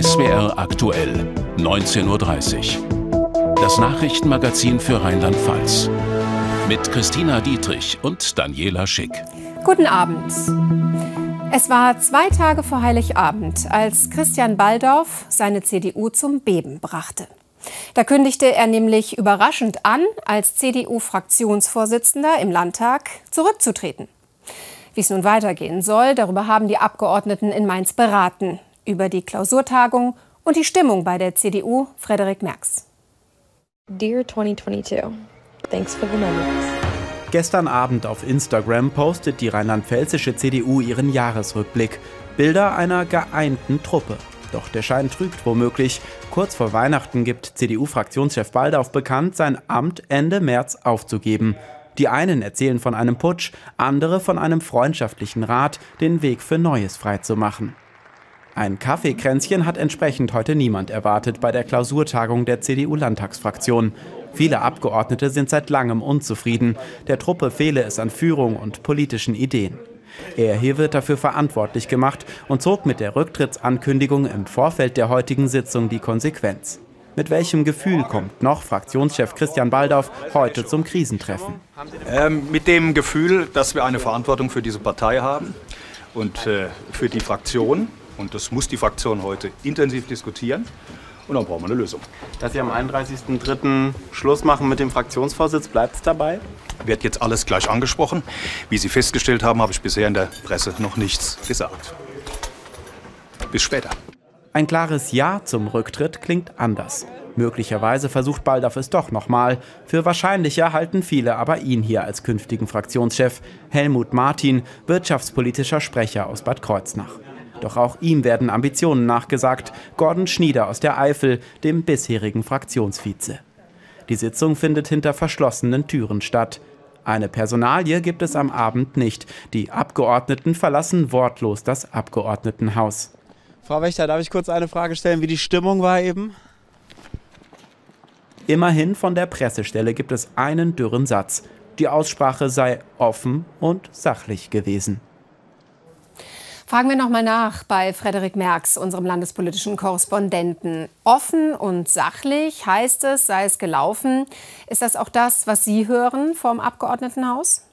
SWR aktuell, 19.30 Uhr. Das Nachrichtenmagazin für Rheinland-Pfalz. Mit Christina Dietrich und Daniela Schick. Guten Abend. Es war zwei Tage vor Heiligabend, als Christian Baldauf seine CDU zum Beben brachte. Da kündigte er nämlich überraschend an, als CDU-Fraktionsvorsitzender im Landtag zurückzutreten. Wie es nun weitergehen soll, darüber haben die Abgeordneten in Mainz beraten. Über die Klausurtagung und die Stimmung bei der CDU, Frederik Merks. Dear 2022, thanks for the memories. Gestern Abend auf Instagram postet die rheinland-pfälzische CDU ihren Jahresrückblick. Bilder einer geeinten Truppe. Doch der Schein trügt womöglich. Kurz vor Weihnachten gibt CDU-Fraktionschef Baldauf bekannt, sein Amt Ende März aufzugeben. Die einen erzählen von einem Putsch, andere von einem freundschaftlichen Rat, den Weg für Neues freizumachen. Ein Kaffeekränzchen hat entsprechend heute niemand erwartet bei der Klausurtagung der CDU-Landtagsfraktion. Viele Abgeordnete sind seit langem unzufrieden. Der Truppe fehle es an Führung und politischen Ideen. Er hier wird dafür verantwortlich gemacht und zog mit der Rücktrittsankündigung im Vorfeld der heutigen Sitzung die Konsequenz. Mit welchem Gefühl kommt noch Fraktionschef Christian Baldauf heute zum Krisentreffen? Ähm, mit dem Gefühl, dass wir eine Verantwortung für diese Partei haben und äh, für die Fraktion. Und das muss die Fraktion heute intensiv diskutieren. Und dann brauchen wir eine Lösung. Dass Sie am 31.03. Schluss machen mit dem Fraktionsvorsitz, bleibt es dabei? Wird jetzt alles gleich angesprochen. Wie Sie festgestellt haben, habe ich bisher in der Presse noch nichts gesagt. Bis später. Ein klares Ja zum Rücktritt klingt anders. Möglicherweise versucht Baldauf es doch nochmal. Für wahrscheinlicher halten viele aber ihn hier als künftigen Fraktionschef. Helmut Martin, wirtschaftspolitischer Sprecher aus Bad Kreuznach. Doch auch ihm werden Ambitionen nachgesagt. Gordon Schnieder aus der Eifel, dem bisherigen Fraktionsvize. Die Sitzung findet hinter verschlossenen Türen statt. Eine Personalie gibt es am Abend nicht. Die Abgeordneten verlassen wortlos das Abgeordnetenhaus. Frau Wächter, darf ich kurz eine Frage stellen, wie die Stimmung war eben? Immerhin von der Pressestelle gibt es einen dürren Satz. Die Aussprache sei offen und sachlich gewesen. Fragen wir noch mal nach bei Frederik Merks, unserem landespolitischen Korrespondenten. Offen und sachlich heißt es, sei es gelaufen. Ist das auch das, was Sie hören vom Abgeordnetenhaus?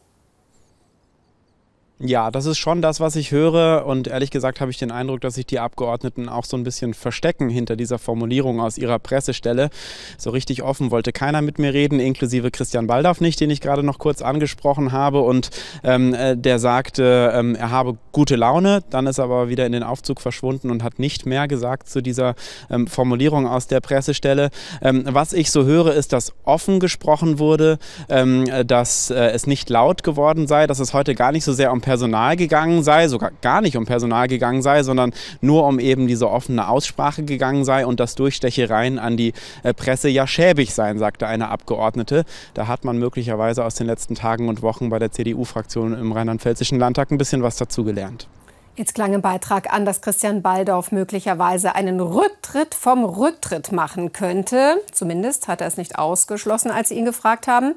Ja, das ist schon das, was ich höre. Und ehrlich gesagt habe ich den Eindruck, dass sich die Abgeordneten auch so ein bisschen verstecken hinter dieser Formulierung aus ihrer Pressestelle. So richtig offen wollte keiner mit mir reden, inklusive Christian Baldauf nicht, den ich gerade noch kurz angesprochen habe. Und ähm, äh, der sagte, ähm, er habe gute Laune. Dann ist aber wieder in den Aufzug verschwunden und hat nicht mehr gesagt zu dieser ähm, Formulierung aus der Pressestelle. Ähm, was ich so höre, ist, dass offen gesprochen wurde, ähm, dass äh, es nicht laut geworden sei, dass es heute gar nicht so sehr um Personal gegangen sei, sogar gar nicht um Personal gegangen sei, sondern nur um eben diese offene Aussprache gegangen sei und dass Durchstechereien an die äh, Presse ja schäbig seien, sagte eine Abgeordnete. Da hat man möglicherweise aus den letzten Tagen und Wochen bei der CDU-Fraktion im Rheinland-Pfälzischen Landtag ein bisschen was dazugelernt. Jetzt klang im Beitrag an, dass Christian Baldauf möglicherweise einen Rücktritt vom Rücktritt machen könnte. Zumindest hat er es nicht ausgeschlossen, als Sie ihn gefragt haben.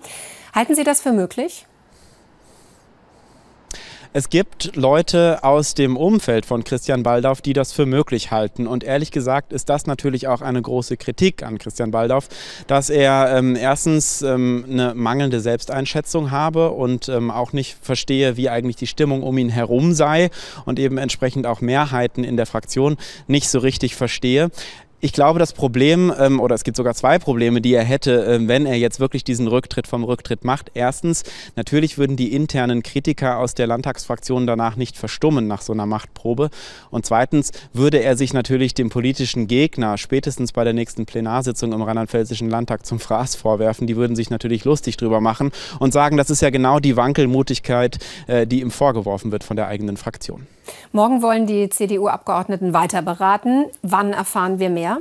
Halten Sie das für möglich? Es gibt Leute aus dem Umfeld von Christian Baldauf, die das für möglich halten. Und ehrlich gesagt ist das natürlich auch eine große Kritik an Christian Baldauf, dass er ähm, erstens ähm, eine mangelnde Selbsteinschätzung habe und ähm, auch nicht verstehe, wie eigentlich die Stimmung um ihn herum sei und eben entsprechend auch Mehrheiten in der Fraktion nicht so richtig verstehe. Ich glaube, das Problem, ähm, oder es gibt sogar zwei Probleme, die er hätte, äh, wenn er jetzt wirklich diesen Rücktritt vom Rücktritt macht. Erstens, natürlich würden die internen Kritiker aus der Landtagsfraktion danach nicht verstummen nach so einer Machtprobe. Und zweitens würde er sich natürlich dem politischen Gegner spätestens bei der nächsten Plenarsitzung im Rheinland-Pfälzischen Landtag zum Fraß vorwerfen. Die würden sich natürlich lustig drüber machen und sagen, das ist ja genau die Wankelmutigkeit, äh, die ihm vorgeworfen wird von der eigenen Fraktion. Morgen wollen die CDU-Abgeordneten weiter beraten. Wann erfahren wir mehr?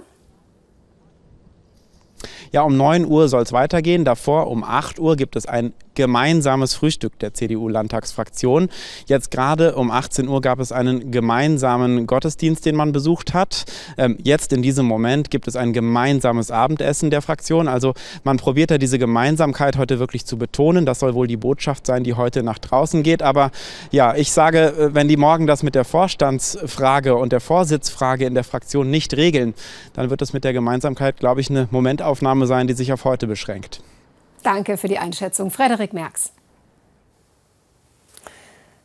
Ja, um 9 Uhr soll es weitergehen. Davor um 8 Uhr gibt es ein gemeinsames Frühstück der CDU-Landtagsfraktion. Jetzt gerade um 18 Uhr gab es einen gemeinsamen Gottesdienst, den man besucht hat. Ähm, jetzt in diesem Moment gibt es ein gemeinsames Abendessen der Fraktion. Also man probiert da diese Gemeinsamkeit heute wirklich zu betonen. Das soll wohl die Botschaft sein, die heute nach draußen geht. Aber ja, ich sage, äh, wenn die morgen das mit der Vorstandsfrage und der Vorsitzfrage in der Fraktion nicht regeln, dann wird es mit der Gemeinsamkeit, glaube ich, eine Momentaufnahme sein, die sich auf heute beschränkt. Danke für die Einschätzung, Frederik Merks.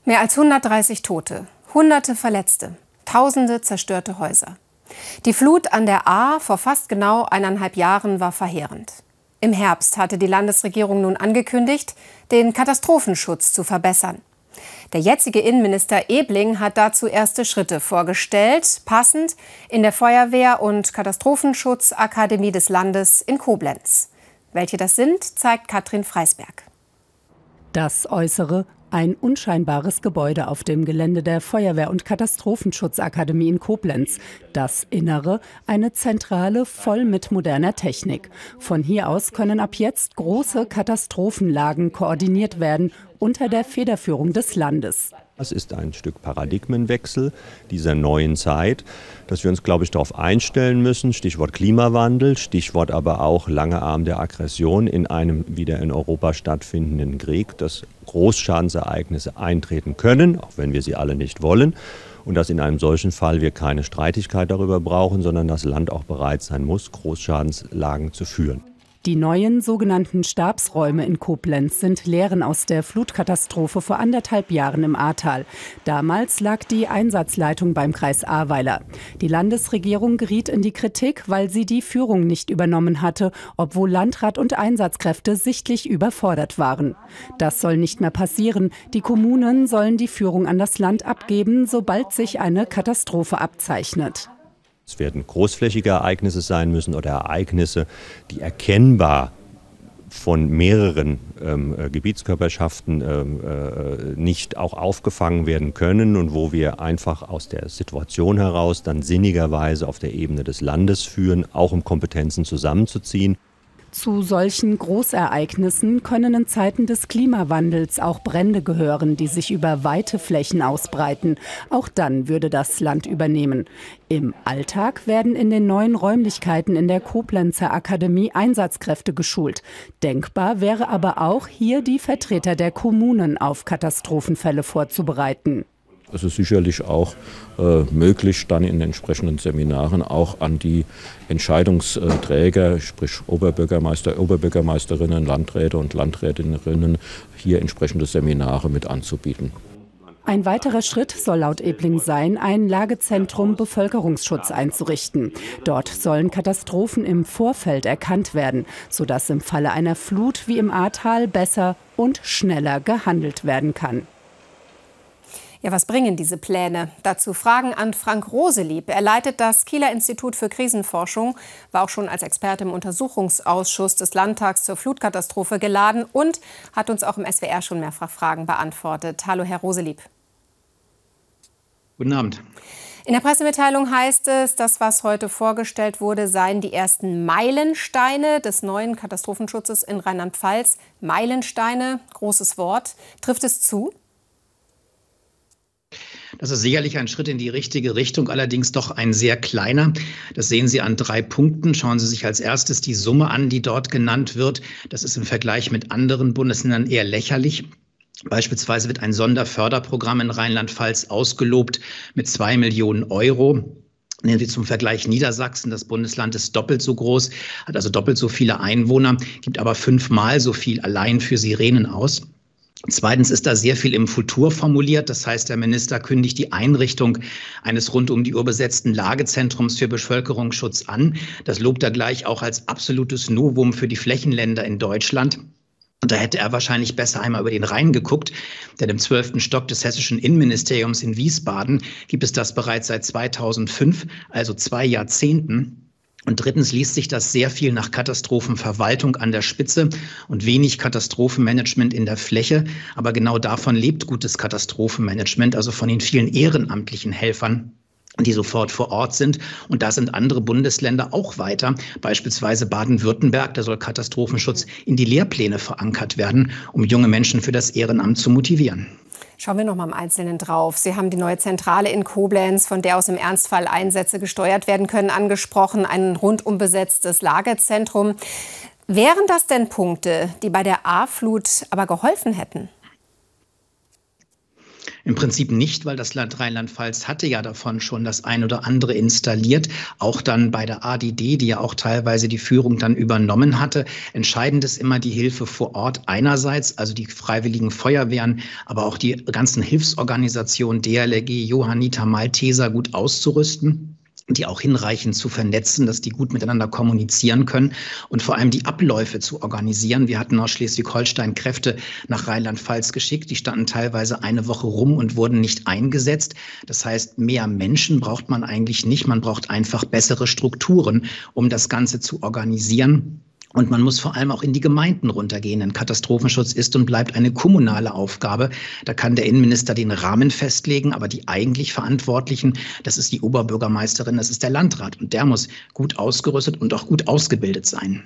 Mehr als 130 Tote, Hunderte Verletzte, Tausende zerstörte Häuser. Die Flut an der A vor fast genau eineinhalb Jahren war verheerend. Im Herbst hatte die Landesregierung nun angekündigt, den Katastrophenschutz zu verbessern. Der jetzige Innenminister Ebling hat dazu erste Schritte vorgestellt, passend in der Feuerwehr- und Katastrophenschutzakademie des Landes in Koblenz. Welche das sind, zeigt Katrin Freisberg. Das Äußere ein unscheinbares Gebäude auf dem Gelände der Feuerwehr- und Katastrophenschutzakademie in Koblenz. Das Innere eine Zentrale voll mit moderner Technik. Von hier aus können ab jetzt große Katastrophenlagen koordiniert werden unter der Federführung des Landes. Das ist ein Stück Paradigmenwechsel dieser neuen Zeit, dass wir uns, glaube ich, darauf einstellen müssen. Stichwort Klimawandel, Stichwort aber auch lange Arm der Aggression in einem wieder in Europa stattfindenden Krieg, dass Großschadensereignisse eintreten können, auch wenn wir sie alle nicht wollen. Und dass in einem solchen Fall wir keine Streitigkeit darüber brauchen, sondern das Land auch bereit sein muss, Großschadenslagen zu führen. Die neuen sogenannten Stabsräume in Koblenz sind Lehren aus der Flutkatastrophe vor anderthalb Jahren im Ahrtal. Damals lag die Einsatzleitung beim Kreis Ahrweiler. Die Landesregierung geriet in die Kritik, weil sie die Führung nicht übernommen hatte, obwohl Landrat und Einsatzkräfte sichtlich überfordert waren. Das soll nicht mehr passieren. Die Kommunen sollen die Führung an das Land abgeben, sobald sich eine Katastrophe abzeichnet. Es werden großflächige Ereignisse sein müssen oder Ereignisse, die erkennbar von mehreren ähm, äh, Gebietskörperschaften ähm, äh, nicht auch aufgefangen werden können und wo wir einfach aus der Situation heraus dann sinnigerweise auf der Ebene des Landes führen, auch um Kompetenzen zusammenzuziehen. Zu solchen Großereignissen können in Zeiten des Klimawandels auch Brände gehören, die sich über weite Flächen ausbreiten. Auch dann würde das Land übernehmen. Im Alltag werden in den neuen Räumlichkeiten in der Koblenzer Akademie Einsatzkräfte geschult. Denkbar wäre aber auch, hier die Vertreter der Kommunen auf Katastrophenfälle vorzubereiten. Es ist sicherlich auch äh, möglich, dann in entsprechenden Seminaren auch an die Entscheidungsträger, sprich Oberbürgermeister, Oberbürgermeisterinnen, Landräte und Landrätinnen, hier entsprechende Seminare mit anzubieten. Ein weiterer Schritt soll laut Ebling sein, ein Lagezentrum Bevölkerungsschutz einzurichten. Dort sollen Katastrophen im Vorfeld erkannt werden, sodass im Falle einer Flut wie im Ahrtal besser und schneller gehandelt werden kann. Ja, was bringen diese Pläne? Dazu Fragen an Frank Roselieb. Er leitet das Kieler Institut für Krisenforschung, war auch schon als Experte im Untersuchungsausschuss des Landtags zur Flutkatastrophe geladen und hat uns auch im SWR schon mehrfach Fragen beantwortet. Hallo, Herr Roselieb. Guten Abend. In der Pressemitteilung heißt es, das, was heute vorgestellt wurde, seien die ersten Meilensteine des neuen Katastrophenschutzes in Rheinland-Pfalz. Meilensteine, großes Wort. Trifft es zu? Das ist sicherlich ein Schritt in die richtige Richtung, allerdings doch ein sehr kleiner. Das sehen Sie an drei Punkten. Schauen Sie sich als erstes die Summe an, die dort genannt wird. Das ist im Vergleich mit anderen Bundesländern eher lächerlich. Beispielsweise wird ein Sonderförderprogramm in Rheinland-Pfalz ausgelobt mit zwei Millionen Euro. Nehmen Sie zum Vergleich Niedersachsen, das Bundesland ist doppelt so groß, hat also doppelt so viele Einwohner, gibt aber fünfmal so viel allein für Sirenen aus. Zweitens ist da sehr viel im Futur formuliert. Das heißt, der Minister kündigt die Einrichtung eines rund um die Uhr besetzten Lagezentrums für Bevölkerungsschutz an. Das lobt er gleich auch als absolutes Novum für die Flächenländer in Deutschland. Und da hätte er wahrscheinlich besser einmal über den Rhein geguckt, denn im zwölften Stock des hessischen Innenministeriums in Wiesbaden gibt es das bereits seit 2005, also zwei Jahrzehnten. Und drittens liest sich das sehr viel nach Katastrophenverwaltung an der Spitze und wenig Katastrophenmanagement in der Fläche. Aber genau davon lebt gutes Katastrophenmanagement, also von den vielen ehrenamtlichen Helfern die sofort vor Ort sind. Und da sind andere Bundesländer auch weiter. Beispielsweise Baden-Württemberg, da soll Katastrophenschutz in die Lehrpläne verankert werden, um junge Menschen für das Ehrenamt zu motivieren. Schauen wir noch mal im Einzelnen drauf. Sie haben die neue Zentrale in Koblenz, von der aus im Ernstfall Einsätze gesteuert werden können, angesprochen. Ein rundum besetztes Lagerzentrum. Wären das denn Punkte, die bei der A-Flut aber geholfen hätten? Im Prinzip nicht, weil das Land Rheinland-Pfalz hatte ja davon schon das ein oder andere installiert, auch dann bei der ADD, die ja auch teilweise die Führung dann übernommen hatte. Entscheidend ist immer die Hilfe vor Ort einerseits, also die freiwilligen Feuerwehren, aber auch die ganzen Hilfsorganisationen DLRG, Johanniter, Malteser gut auszurüsten die auch hinreichend zu vernetzen, dass die gut miteinander kommunizieren können und vor allem die Abläufe zu organisieren. Wir hatten aus Schleswig-Holstein Kräfte nach Rheinland-Pfalz geschickt. Die standen teilweise eine Woche rum und wurden nicht eingesetzt. Das heißt, mehr Menschen braucht man eigentlich nicht. Man braucht einfach bessere Strukturen, um das Ganze zu organisieren. Und man muss vor allem auch in die Gemeinden runtergehen. Denn Katastrophenschutz ist und bleibt eine kommunale Aufgabe. Da kann der Innenminister den Rahmen festlegen, aber die eigentlich Verantwortlichen, das ist die Oberbürgermeisterin, das ist der Landrat. Und der muss gut ausgerüstet und auch gut ausgebildet sein.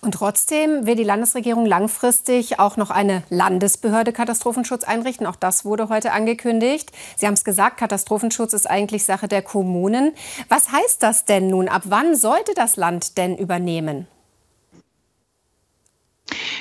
Und trotzdem will die Landesregierung langfristig auch noch eine Landesbehörde Katastrophenschutz einrichten. Auch das wurde heute angekündigt. Sie haben es gesagt, Katastrophenschutz ist eigentlich Sache der Kommunen. Was heißt das denn nun? Ab wann sollte das Land denn übernehmen?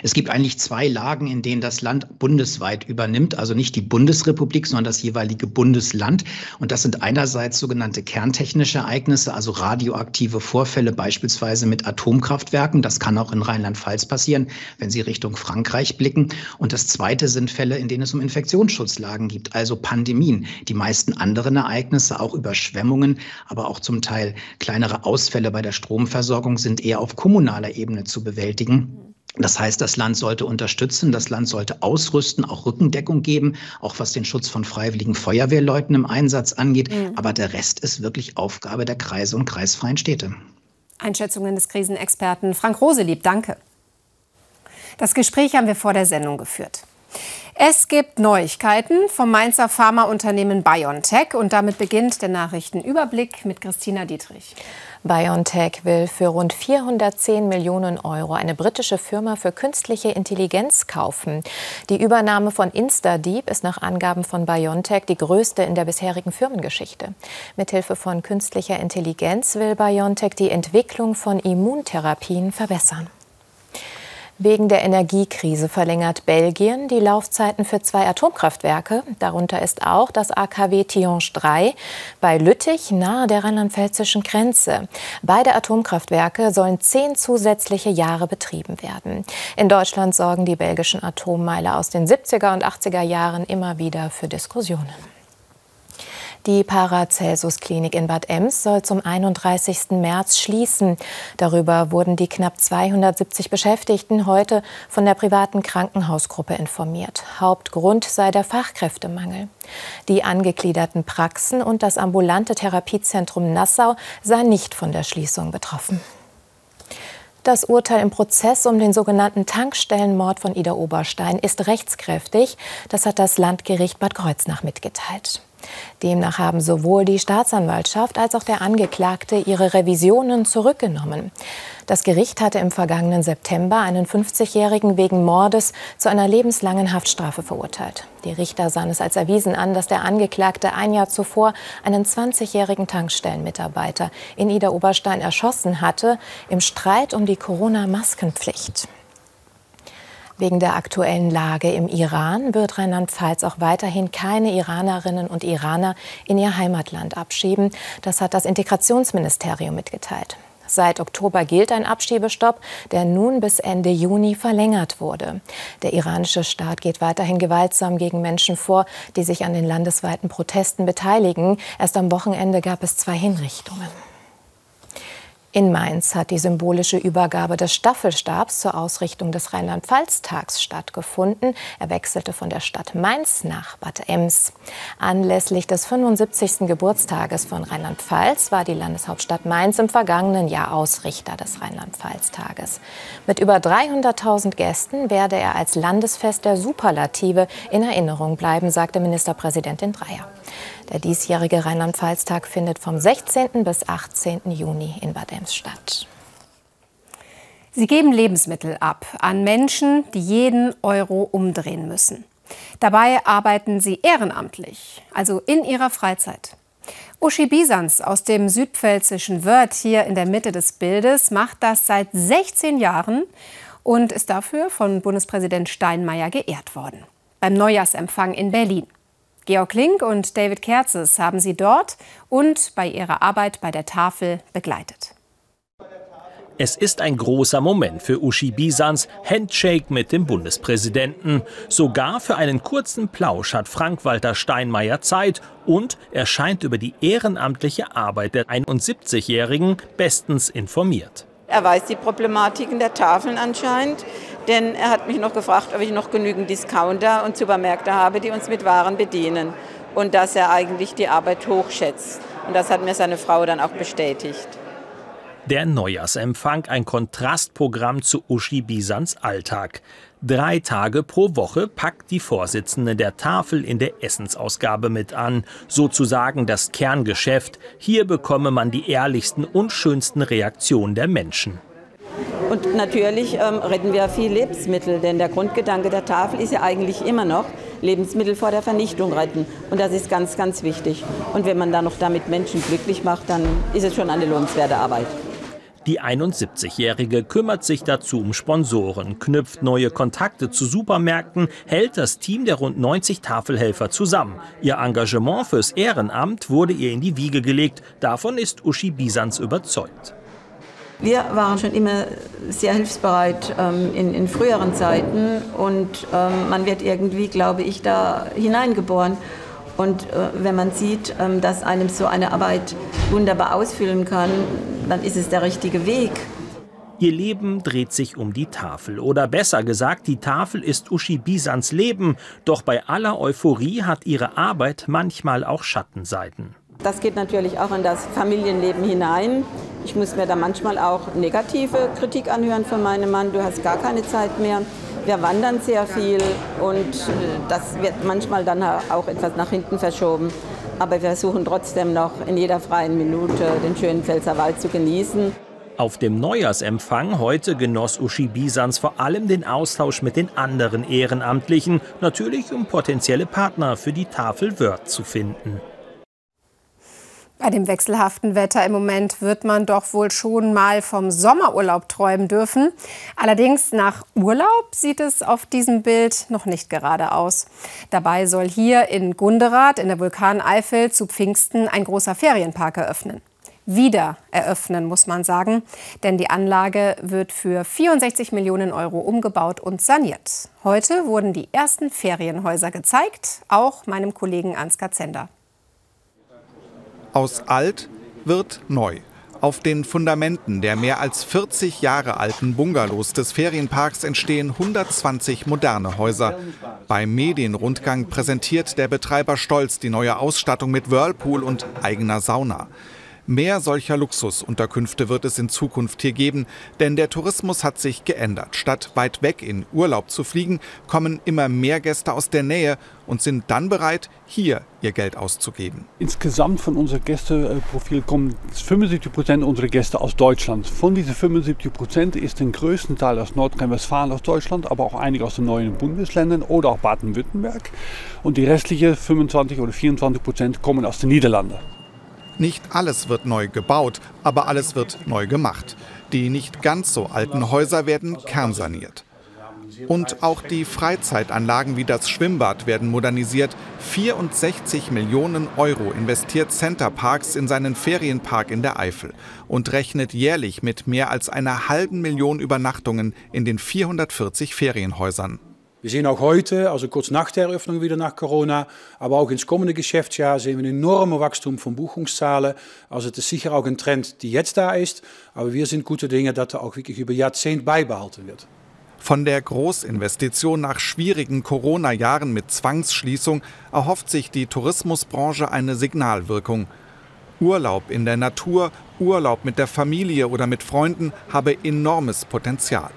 Es gibt eigentlich zwei Lagen, in denen das Land bundesweit übernimmt, also nicht die Bundesrepublik, sondern das jeweilige Bundesland. Und das sind einerseits sogenannte kerntechnische Ereignisse, also radioaktive Vorfälle, beispielsweise mit Atomkraftwerken. Das kann auch in Rheinland-Pfalz passieren, wenn Sie Richtung Frankreich blicken. Und das zweite sind Fälle, in denen es um Infektionsschutzlagen gibt, also Pandemien. Die meisten anderen Ereignisse, auch Überschwemmungen, aber auch zum Teil kleinere Ausfälle bei der Stromversorgung sind eher auf kommunaler Ebene zu bewältigen. Das heißt, das Land sollte unterstützen, das Land sollte ausrüsten, auch Rückendeckung geben, auch was den Schutz von freiwilligen Feuerwehrleuten im Einsatz angeht. Mhm. Aber der Rest ist wirklich Aufgabe der Kreise und kreisfreien Städte. Einschätzungen des Krisenexperten Frank Roselieb, danke. Das Gespräch haben wir vor der Sendung geführt. Es gibt Neuigkeiten vom Mainzer Pharmaunternehmen BioNTech und damit beginnt der Nachrichtenüberblick mit Christina Dietrich. BioNTech will für rund 410 Millionen Euro eine britische Firma für künstliche Intelligenz kaufen. Die Übernahme von InstaDeep ist nach Angaben von BioNTech die größte in der bisherigen Firmengeschichte. Mithilfe von künstlicher Intelligenz will BioNTech die Entwicklung von Immuntherapien verbessern. Wegen der Energiekrise verlängert Belgien die Laufzeiten für zwei Atomkraftwerke. Darunter ist auch das AKW Tihange 3 bei Lüttich nahe der rheinland-pfälzischen Grenze. Beide Atomkraftwerke sollen zehn zusätzliche Jahre betrieben werden. In Deutschland sorgen die belgischen Atommeiler aus den 70er und 80er Jahren immer wieder für Diskussionen. Die Paracelsus-Klinik in Bad Ems soll zum 31. März schließen. Darüber wurden die knapp 270 Beschäftigten heute von der privaten Krankenhausgruppe informiert. Hauptgrund sei der Fachkräftemangel. Die angegliederten Praxen und das ambulante Therapiezentrum Nassau seien nicht von der Schließung betroffen. Das Urteil im Prozess um den sogenannten Tankstellenmord von Ida Oberstein ist rechtskräftig. Das hat das Landgericht Bad Kreuznach mitgeteilt. Demnach haben sowohl die Staatsanwaltschaft als auch der Angeklagte ihre Revisionen zurückgenommen. Das Gericht hatte im vergangenen September einen 50-Jährigen wegen Mordes zu einer lebenslangen Haftstrafe verurteilt. Die Richter sahen es als erwiesen an, dass der Angeklagte ein Jahr zuvor einen 20-jährigen Tankstellenmitarbeiter in Ida Oberstein erschossen hatte, im Streit um die Corona-Maskenpflicht. Wegen der aktuellen Lage im Iran wird Rheinland-Pfalz auch weiterhin keine Iranerinnen und Iraner in ihr Heimatland abschieben. Das hat das Integrationsministerium mitgeteilt. Seit Oktober gilt ein Abschiebestopp, der nun bis Ende Juni verlängert wurde. Der iranische Staat geht weiterhin gewaltsam gegen Menschen vor, die sich an den landesweiten Protesten beteiligen. Erst am Wochenende gab es zwei Hinrichtungen. In Mainz hat die symbolische Übergabe des Staffelstabs zur Ausrichtung des Rheinland-Pfalz-Tags stattgefunden. Er wechselte von der Stadt Mainz nach Bad Ems. Anlässlich des 75. Geburtstages von Rheinland-Pfalz war die Landeshauptstadt Mainz im vergangenen Jahr Ausrichter des Rheinland-Pfalz-Tages. Mit über 300.000 Gästen werde er als Landesfest der Superlative in Erinnerung bleiben, sagte Ministerpräsidentin Dreyer. Der diesjährige Rheinland-Pfalz-Tag findet vom 16. bis 18. Juni in Bad Ems statt. Sie geben Lebensmittel ab an Menschen, die jeden Euro umdrehen müssen. Dabei arbeiten sie ehrenamtlich, also in ihrer Freizeit. Uschi Bisans aus dem südpfälzischen Wörth hier in der Mitte des Bildes macht das seit 16 Jahren und ist dafür von Bundespräsident Steinmeier geehrt worden. Beim Neujahrsempfang in Berlin. Georg Link und David Kerzes haben sie dort und bei ihrer Arbeit bei der Tafel begleitet. Es ist ein großer Moment für Uschi Bisans Handshake mit dem Bundespräsidenten. Sogar für einen kurzen Plausch hat Frank-Walter Steinmeier Zeit und er scheint über die ehrenamtliche Arbeit der 71-Jährigen bestens informiert. Er weiß die Problematiken der Tafeln anscheinend, denn er hat mich noch gefragt, ob ich noch genügend Discounter und Supermärkte habe, die uns mit Waren bedienen und dass er eigentlich die Arbeit hochschätzt. Und das hat mir seine Frau dann auch bestätigt. Der Neujahrsempfang ein Kontrastprogramm zu Uschi Bisans Alltag. Drei Tage pro Woche packt die Vorsitzende der Tafel in der Essensausgabe mit an. Sozusagen das Kerngeschäft. Hier bekomme man die ehrlichsten und schönsten Reaktionen der Menschen. Und natürlich ähm, retten wir viel Lebensmittel, denn der Grundgedanke der Tafel ist ja eigentlich immer noch, Lebensmittel vor der Vernichtung retten. Und das ist ganz, ganz wichtig. Und wenn man da noch damit Menschen glücklich macht, dann ist es schon eine lohnenswerte Arbeit. Die 71-Jährige kümmert sich dazu um Sponsoren, knüpft neue Kontakte zu Supermärkten, hält das Team der rund 90 Tafelhelfer zusammen. Ihr Engagement fürs Ehrenamt wurde ihr in die Wiege gelegt. Davon ist Uschi Bisans überzeugt. Wir waren schon immer sehr hilfsbereit ähm, in, in, früheren Zeiten und ähm, man wird irgendwie, glaube ich, da hineingeboren. Und äh, wenn man sieht, ähm, dass einem so eine Arbeit wunderbar ausfüllen kann, dann ist es der richtige Weg. Ihr Leben dreht sich um die Tafel. Oder besser gesagt, die Tafel ist Uschi Bisans Leben. Doch bei aller Euphorie hat ihre Arbeit manchmal auch Schattenseiten. Das geht natürlich auch in das Familienleben hinein. Ich muss mir da manchmal auch negative Kritik anhören von meinem Mann. Du hast gar keine Zeit mehr. Wir wandern sehr viel und das wird manchmal dann auch etwas nach hinten verschoben. Aber wir versuchen trotzdem noch in jeder freien Minute den schönen Pfälzerwald zu genießen. Auf dem Neujahrsempfang heute genoss Uschi Bisans vor allem den Austausch mit den anderen Ehrenamtlichen, natürlich um potenzielle Partner für die Tafel Wörth zu finden. Bei dem wechselhaften Wetter im Moment wird man doch wohl schon mal vom Sommerurlaub träumen dürfen. Allerdings nach Urlaub sieht es auf diesem Bild noch nicht gerade aus. Dabei soll hier in Gunderath in der Vulkaneifel zu Pfingsten ein großer Ferienpark eröffnen. Wieder eröffnen, muss man sagen, denn die Anlage wird für 64 Millionen Euro umgebaut und saniert. Heute wurden die ersten Ferienhäuser gezeigt, auch meinem Kollegen Ansgar Zender. Aus alt wird neu. Auf den Fundamenten der mehr als 40 Jahre alten Bungalows des Ferienparks entstehen 120 moderne Häuser. Beim Medienrundgang präsentiert der Betreiber stolz die neue Ausstattung mit Whirlpool und eigener Sauna. Mehr solcher Luxusunterkünfte wird es in Zukunft hier geben, denn der Tourismus hat sich geändert. Statt weit weg in Urlaub zu fliegen, kommen immer mehr Gäste aus der Nähe und sind dann bereit, hier ihr Geld auszugeben. Insgesamt von unserem Gästeprofil kommen 75 Prozent unserer Gäste aus Deutschland. Von diesen 75 Prozent ist den größten Teil aus Nordrhein-Westfalen aus Deutschland, aber auch einige aus den neuen Bundesländern oder auch Baden-Württemberg. Und die restlichen 25 oder 24 Prozent kommen aus den Niederlanden. Nicht alles wird neu gebaut, aber alles wird neu gemacht. Die nicht ganz so alten Häuser werden kernsaniert. Und auch die Freizeitanlagen wie das Schwimmbad werden modernisiert. 64 Millionen Euro investiert Center Parks in seinen Ferienpark in der Eifel und rechnet jährlich mit mehr als einer halben Million Übernachtungen in den 440 Ferienhäusern. Wir sehen auch heute, also kurz nach der Eröffnung wieder nach Corona, aber auch ins kommende Geschäftsjahr sehen wir ein enormes Wachstum von Buchungszahlen. Also das ist sicher auch ein Trend, die jetzt da ist, aber wir sind gute Dinge, dass er auch wirklich über Jahrzehnte beibehalten wird. Von der Großinvestition nach schwierigen Corona-Jahren mit Zwangsschließung erhofft sich die Tourismusbranche eine Signalwirkung. Urlaub in der Natur, Urlaub mit der Familie oder mit Freunden habe enormes Potenzial.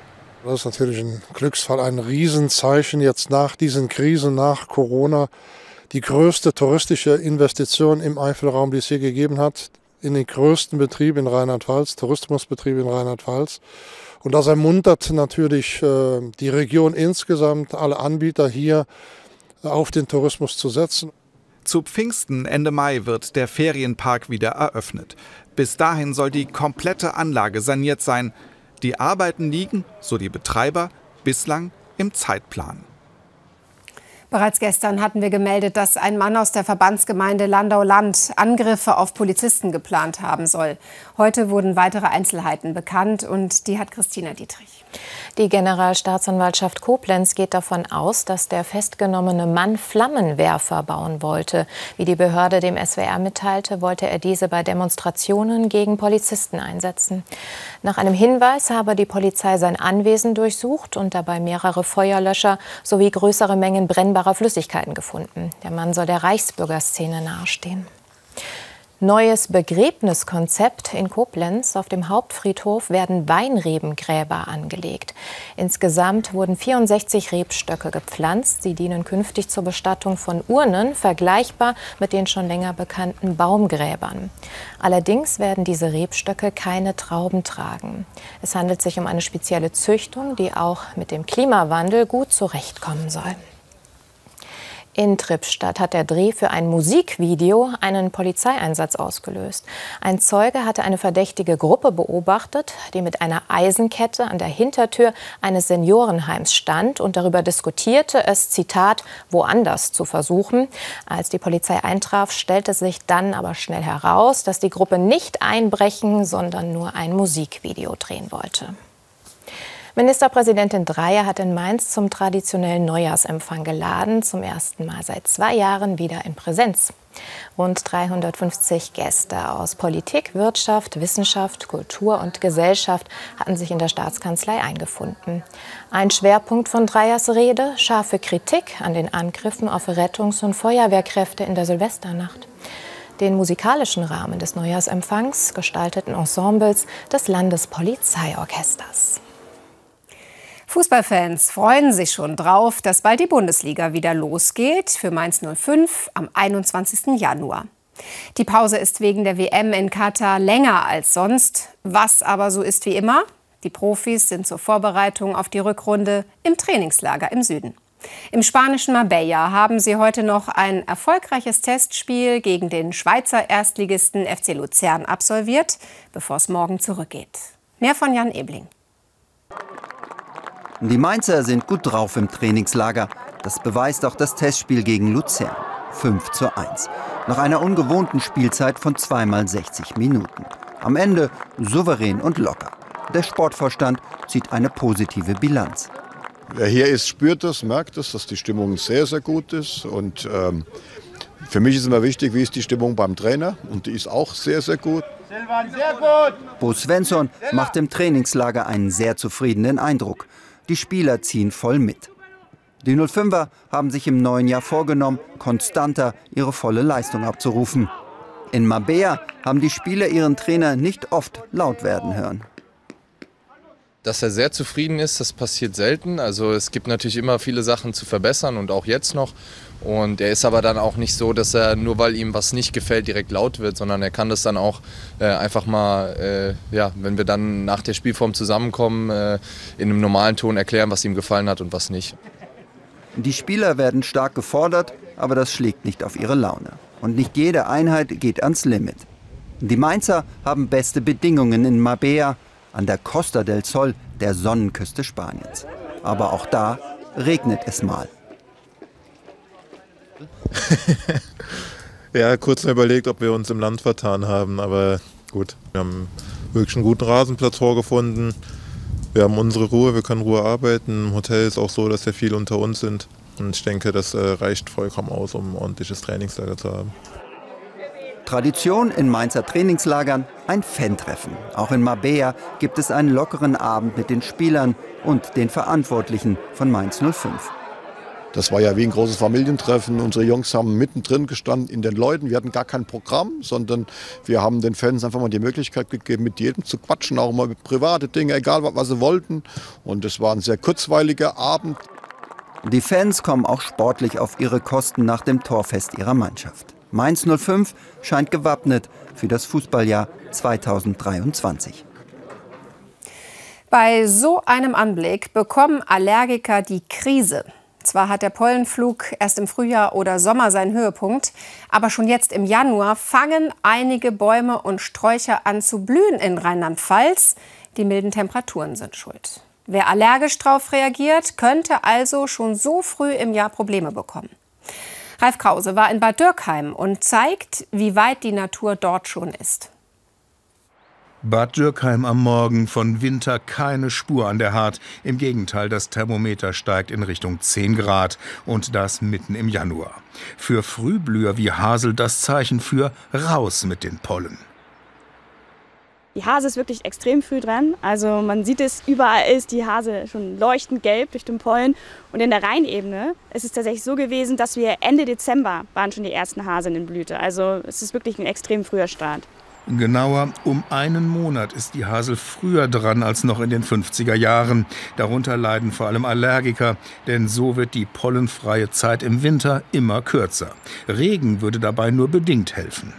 Das ist natürlich ein Glücksfall, ein Riesenzeichen jetzt nach diesen Krisen, nach Corona, die größte touristische Investition im Eifelraum, die es je gegeben hat, in den größten Betrieb in Rheinland-Pfalz, Tourismusbetrieb in Rheinland-Pfalz. Und das ermuntert natürlich äh, die Region insgesamt, alle Anbieter hier auf den Tourismus zu setzen. Zu Pfingsten Ende Mai wird der Ferienpark wieder eröffnet. Bis dahin soll die komplette Anlage saniert sein. Die Arbeiten liegen, so die Betreiber, bislang im Zeitplan. Bereits gestern hatten wir gemeldet, dass ein Mann aus der Verbandsgemeinde Landau-Land Angriffe auf Polizisten geplant haben soll. Heute wurden weitere Einzelheiten bekannt und die hat Christina Dietrich. Die Generalstaatsanwaltschaft Koblenz geht davon aus, dass der festgenommene Mann Flammenwerfer bauen wollte. Wie die Behörde dem SWR mitteilte, wollte er diese bei Demonstrationen gegen Polizisten einsetzen. Nach einem Hinweis habe die Polizei sein Anwesen durchsucht und dabei mehrere Feuerlöscher sowie größere Mengen brennbarer Flüssigkeiten gefunden. Der Mann soll der Reichsbürgerszene nahestehen. Neues Begräbniskonzept in Koblenz. Auf dem Hauptfriedhof werden Weinrebengräber angelegt. Insgesamt wurden 64 Rebstöcke gepflanzt. Sie dienen künftig zur Bestattung von Urnen, vergleichbar mit den schon länger bekannten Baumgräbern. Allerdings werden diese Rebstöcke keine Trauben tragen. Es handelt sich um eine spezielle Züchtung, die auch mit dem Klimawandel gut zurechtkommen soll. In Trippstadt hat der Dreh für ein Musikvideo einen Polizeieinsatz ausgelöst. Ein Zeuge hatte eine verdächtige Gruppe beobachtet, die mit einer Eisenkette an der Hintertür eines Seniorenheims stand und darüber diskutierte, es, Zitat, woanders zu versuchen. Als die Polizei eintraf, stellte sich dann aber schnell heraus, dass die Gruppe nicht einbrechen, sondern nur ein Musikvideo drehen wollte. Ministerpräsidentin Dreyer hat in Mainz zum traditionellen Neujahrsempfang geladen, zum ersten Mal seit zwei Jahren wieder in Präsenz. Rund 350 Gäste aus Politik, Wirtschaft, Wissenschaft, Kultur und Gesellschaft hatten sich in der Staatskanzlei eingefunden. Ein Schwerpunkt von Dreyers Rede, scharfe Kritik an den Angriffen auf Rettungs- und Feuerwehrkräfte in der Silvesternacht. Den musikalischen Rahmen des Neujahrsempfangs gestalteten Ensembles des Landespolizeiorchesters. Fußballfans freuen sich schon drauf, dass bald die Bundesliga wieder losgeht für Mainz 05 am 21. Januar. Die Pause ist wegen der WM in Katar länger als sonst, was aber so ist wie immer. Die Profis sind zur Vorbereitung auf die Rückrunde im Trainingslager im Süden. Im spanischen Marbella haben sie heute noch ein erfolgreiches Testspiel gegen den Schweizer Erstligisten FC Luzern absolviert, bevor es morgen zurückgeht. Mehr von Jan Ebling. Die Mainzer sind gut drauf im Trainingslager. Das beweist auch das Testspiel gegen Luzern. 5 zu 1. Nach einer ungewohnten Spielzeit von zweimal 60 Minuten. Am Ende souverän und locker. Der Sportvorstand zieht eine positive Bilanz. Wer hier ist, spürt das, merkt es, dass die Stimmung sehr, sehr gut ist. Und ähm, für mich ist immer wichtig, wie ist die Stimmung beim Trainer. Und die ist auch sehr, sehr gut. Sehr gut. Bo Svensson macht im Trainingslager einen sehr zufriedenen Eindruck. Die Spieler ziehen voll mit. Die 05er haben sich im neuen Jahr vorgenommen, konstanter ihre volle Leistung abzurufen. In Mabea haben die Spieler ihren Trainer nicht oft laut werden hören. Dass er sehr zufrieden ist, das passiert selten. Also es gibt natürlich immer viele Sachen zu verbessern und auch jetzt noch. Und er ist aber dann auch nicht so, dass er nur weil ihm was nicht gefällt, direkt laut wird, sondern er kann das dann auch äh, einfach mal, äh, ja, wenn wir dann nach der Spielform zusammenkommen, äh, in einem normalen Ton erklären, was ihm gefallen hat und was nicht. Die Spieler werden stark gefordert, aber das schlägt nicht auf ihre Laune. Und nicht jede Einheit geht ans Limit. Die Mainzer haben beste Bedingungen in Mabea, an der Costa del Sol, der Sonnenküste Spaniens. Aber auch da regnet es mal. ja, kurz überlegt, ob wir uns im Land vertan haben, aber gut, wir haben wirklich einen guten Rasenplatz vorgefunden. Wir haben unsere Ruhe, wir können Ruhe arbeiten. Im Hotel ist auch so, dass wir viel unter uns sind. Und ich denke, das äh, reicht vollkommen aus, um ein ordentliches Trainingslager zu haben. Tradition in Mainzer Trainingslagern ein Fan-Treffen. Auch in Mabea gibt es einen lockeren Abend mit den Spielern und den Verantwortlichen von Mainz 05. Das war ja wie ein großes Familientreffen. Unsere Jungs haben mittendrin gestanden in den Leuten. Wir hatten gar kein Programm, sondern wir haben den Fans einfach mal die Möglichkeit gegeben, mit jedem zu quatschen, auch mal über private Dinge, egal was sie wollten. Und es war ein sehr kurzweiliger Abend. Die Fans kommen auch sportlich auf ihre Kosten nach dem Torfest ihrer Mannschaft. Mainz 05 scheint gewappnet für das Fußballjahr 2023. Bei so einem Anblick bekommen Allergiker die Krise. Zwar hat der Pollenflug erst im Frühjahr oder Sommer seinen Höhepunkt, aber schon jetzt im Januar fangen einige Bäume und Sträucher an zu blühen in Rheinland-Pfalz. Die milden Temperaturen sind schuld. Wer allergisch darauf reagiert, könnte also schon so früh im Jahr Probleme bekommen. Ralf Krause war in Bad Dürkheim und zeigt, wie weit die Natur dort schon ist. Bad Dürkheim am Morgen von Winter keine Spur an der Hart. Im Gegenteil, das Thermometer steigt in Richtung 10 Grad und das mitten im Januar. Für Frühblüher wie Hasel das Zeichen für raus mit den Pollen. Die Hase ist wirklich extrem früh dran. Also man sieht es, überall ist die Hase schon leuchtend gelb durch den Pollen. Und in der Rheinebene ist es tatsächlich so gewesen, dass wir Ende Dezember waren schon die ersten Hasen in Blüte. Also es ist wirklich ein extrem früher Start. Genauer, um einen Monat ist die Hasel früher dran als noch in den 50er Jahren. Darunter leiden vor allem Allergiker, denn so wird die pollenfreie Zeit im Winter immer kürzer. Regen würde dabei nur bedingt helfen.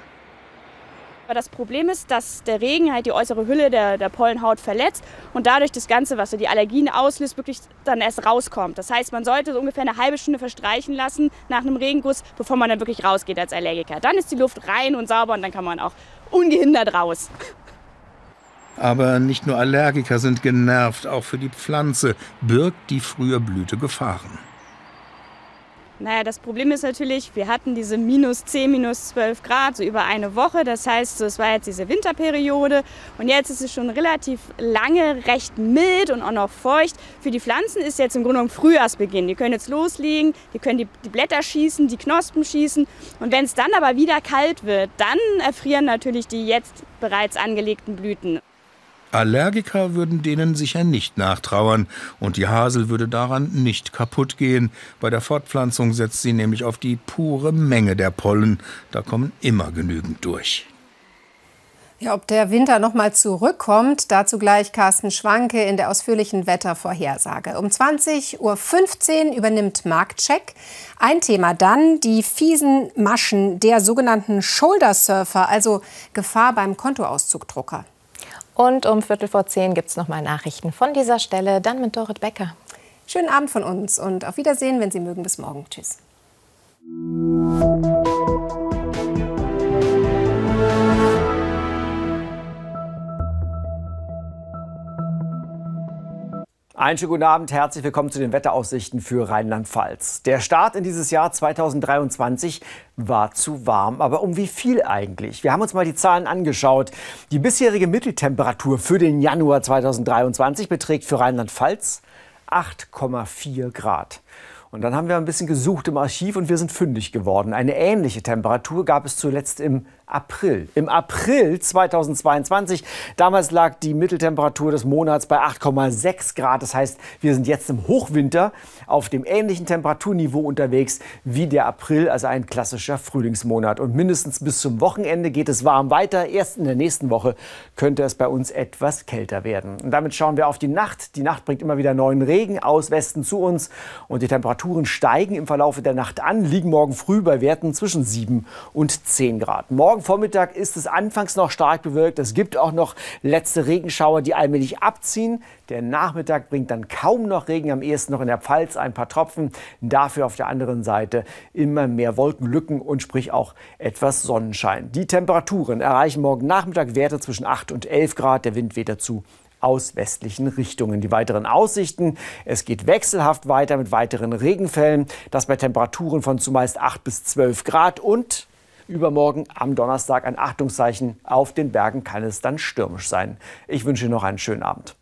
Aber das Problem ist, dass der Regen halt die äußere Hülle der, der Pollenhaut verletzt und dadurch das Ganze, was die Allergien auslöst, wirklich dann erst rauskommt. Das heißt, man sollte so ungefähr eine halbe Stunde verstreichen lassen nach einem Regenguss, bevor man dann wirklich rausgeht als Allergiker. Dann ist die Luft rein und sauber und dann kann man auch ungehindert raus. Aber nicht nur Allergiker sind genervt, auch für die Pflanze birgt die frühe Blüte Gefahren. Naja, das Problem ist natürlich, wir hatten diese minus 10, minus 12 Grad so über eine Woche. Das heißt, es war jetzt diese Winterperiode und jetzt ist es schon relativ lange recht mild und auch noch feucht. Für die Pflanzen ist jetzt im Grunde genommen Frühjahrsbeginn. Die können jetzt loslegen, die können die, die Blätter schießen, die Knospen schießen. Und wenn es dann aber wieder kalt wird, dann erfrieren natürlich die jetzt bereits angelegten Blüten. Allergiker würden denen sicher nicht nachtrauern und die Hasel würde daran nicht kaputt gehen. Bei der Fortpflanzung setzt sie nämlich auf die pure Menge der Pollen. Da kommen immer genügend durch. Ja, ob der Winter noch mal zurückkommt, dazu gleich Carsten Schwanke in der ausführlichen Wettervorhersage. Um 20.15 Uhr übernimmt Marktcheck. Ein Thema dann die fiesen Maschen der sogenannten Shoulder Surfer, also Gefahr beim Kontoauszugdrucker. Und um Viertel vor zehn gibt es nochmal Nachrichten von dieser Stelle, dann mit Dorit Becker. Schönen Abend von uns und auf Wiedersehen, wenn Sie mögen. Bis morgen. Tschüss. Einen schönen guten Abend, herzlich willkommen zu den Wetteraussichten für Rheinland-Pfalz. Der Start in dieses Jahr 2023 war zu warm, aber um wie viel eigentlich? Wir haben uns mal die Zahlen angeschaut. Die bisherige Mitteltemperatur für den Januar 2023 beträgt für Rheinland-Pfalz 8,4 Grad. Und dann haben wir ein bisschen gesucht im Archiv und wir sind fündig geworden. Eine ähnliche Temperatur gab es zuletzt im April. Im April 2022, damals lag die Mitteltemperatur des Monats bei 8,6 Grad. Das heißt, wir sind jetzt im Hochwinter auf dem ähnlichen Temperaturniveau unterwegs wie der April, also ein klassischer Frühlingsmonat. Und mindestens bis zum Wochenende geht es warm weiter. Erst in der nächsten Woche könnte es bei uns etwas kälter werden. Und damit schauen wir auf die Nacht. Die Nacht bringt immer wieder neuen Regen aus Westen zu uns und die Temperaturen steigen im Verlauf der Nacht an, liegen morgen früh bei Werten zwischen 7 und 10 Grad. Morgen Morgen Vormittag ist es anfangs noch stark bewölkt. Es gibt auch noch letzte Regenschauer, die allmählich abziehen. Der Nachmittag bringt dann kaum noch Regen, am ehesten noch in der Pfalz ein paar Tropfen. Dafür auf der anderen Seite immer mehr Wolkenlücken und sprich auch etwas Sonnenschein. Die Temperaturen erreichen morgen Nachmittag Werte zwischen 8 und 11 Grad. Der Wind weht dazu aus westlichen Richtungen. Die weiteren Aussichten, es geht wechselhaft weiter mit weiteren Regenfällen, das bei Temperaturen von zumeist 8 bis 12 Grad und Übermorgen am Donnerstag ein Achtungszeichen. Auf den Bergen kann es dann stürmisch sein. Ich wünsche Ihnen noch einen schönen Abend.